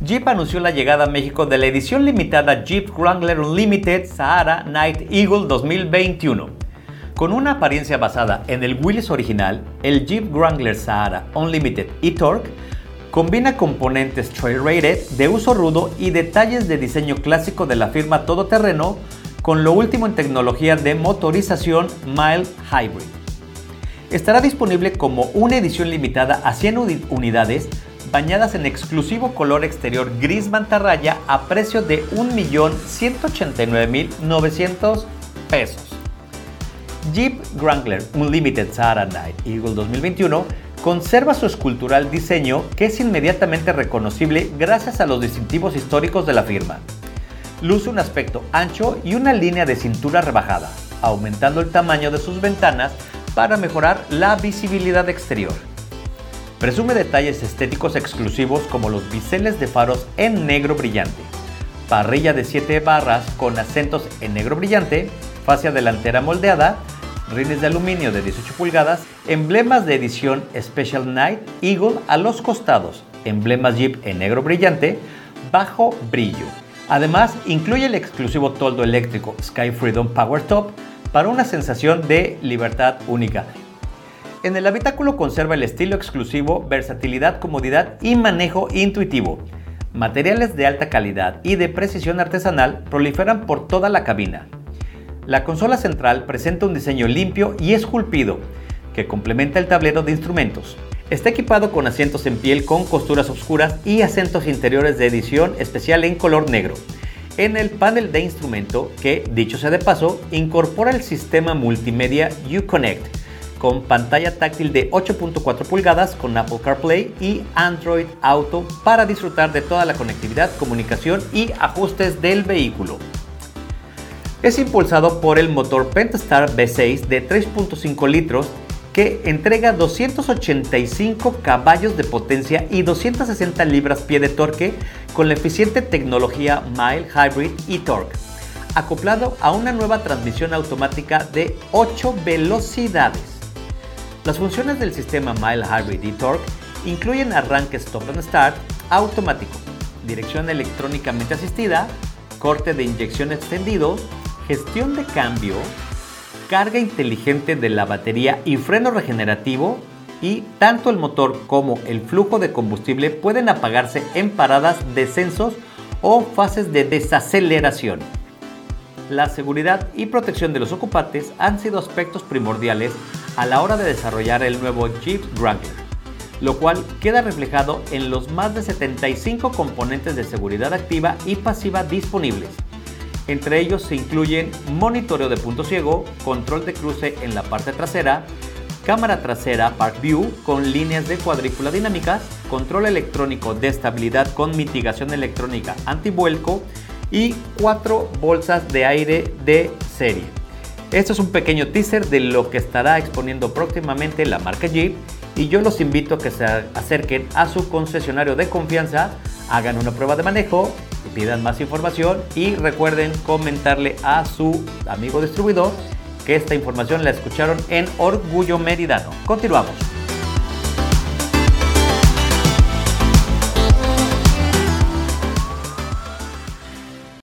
Jeep anunció la llegada a México de la edición limitada Jeep Wrangler Unlimited Sahara Night Eagle 2021. Con una apariencia basada en el Willys original, el Jeep Wrangler Sahara Unlimited e-Torque combina componentes trail rated de uso rudo y detalles de diseño clásico de la firma todoterreno con lo último en tecnología de motorización mild hybrid. Estará disponible como una edición limitada a 100 unidades bañadas en exclusivo color exterior gris mantarraya a precio de 1.189.900 pesos. Jeep Wrangler Unlimited Sahara Night Eagle 2021 conserva su escultural diseño que es inmediatamente reconocible gracias a los distintivos históricos de la firma. Luce un aspecto ancho y una línea de cintura rebajada, aumentando el tamaño de sus ventanas para mejorar la visibilidad exterior. Presume detalles estéticos exclusivos como los biseles de faros en negro brillante, parrilla de 7 barras con acentos en negro brillante, fascia delantera moldeada, rines de aluminio de 18 pulgadas, emblemas de edición Special Night Eagle a los costados, emblemas Jeep en negro brillante, bajo brillo. Además, incluye el exclusivo toldo eléctrico Sky Freedom Power Top para una sensación de libertad única en el habitáculo conserva el estilo exclusivo, versatilidad, comodidad y manejo intuitivo. Materiales de alta calidad y de precisión artesanal proliferan por toda la cabina. La consola central presenta un diseño limpio y esculpido, que complementa el tablero de instrumentos. Está equipado con asientos en piel con costuras oscuras y asientos interiores de edición especial en color negro. En el panel de instrumento, que, dicho sea de paso, incorpora el sistema multimedia Uconnect, con pantalla táctil de 8.4 pulgadas con Apple CarPlay y Android Auto para disfrutar de toda la conectividad, comunicación y ajustes del vehículo. Es impulsado por el motor Pentastar V6 de 3.5 litros que entrega 285 caballos de potencia y 260 libras-pie de torque con la eficiente tecnología Mild Hybrid e-Torque, acoplado a una nueva transmisión automática de 8 velocidades. Las funciones del sistema Mile Hybrid e-Torque incluyen arranque stop and start automático, dirección electrónicamente asistida, corte de inyección extendido, gestión de cambio, carga inteligente de la batería y freno regenerativo y tanto el motor como el flujo de combustible pueden apagarse en paradas, descensos o fases de desaceleración. La seguridad y protección de los ocupantes han sido aspectos primordiales a la hora de desarrollar el nuevo Jeep Wrangler, lo cual queda reflejado en los más de 75 componentes de seguridad activa y pasiva disponibles. Entre ellos se incluyen monitoreo de punto ciego, control de cruce en la parte trasera, cámara trasera Park View con líneas de cuadrícula dinámicas, control electrónico de estabilidad con mitigación electrónica antivuelco y cuatro bolsas de aire de serie. Esto es un pequeño teaser de lo que estará exponiendo próximamente la marca Jeep y yo los invito a que se acerquen a su concesionario de confianza, hagan una prueba de manejo, pidan más información y recuerden comentarle a su amigo distribuidor que esta información la escucharon en Orgullo Meridano. Continuamos.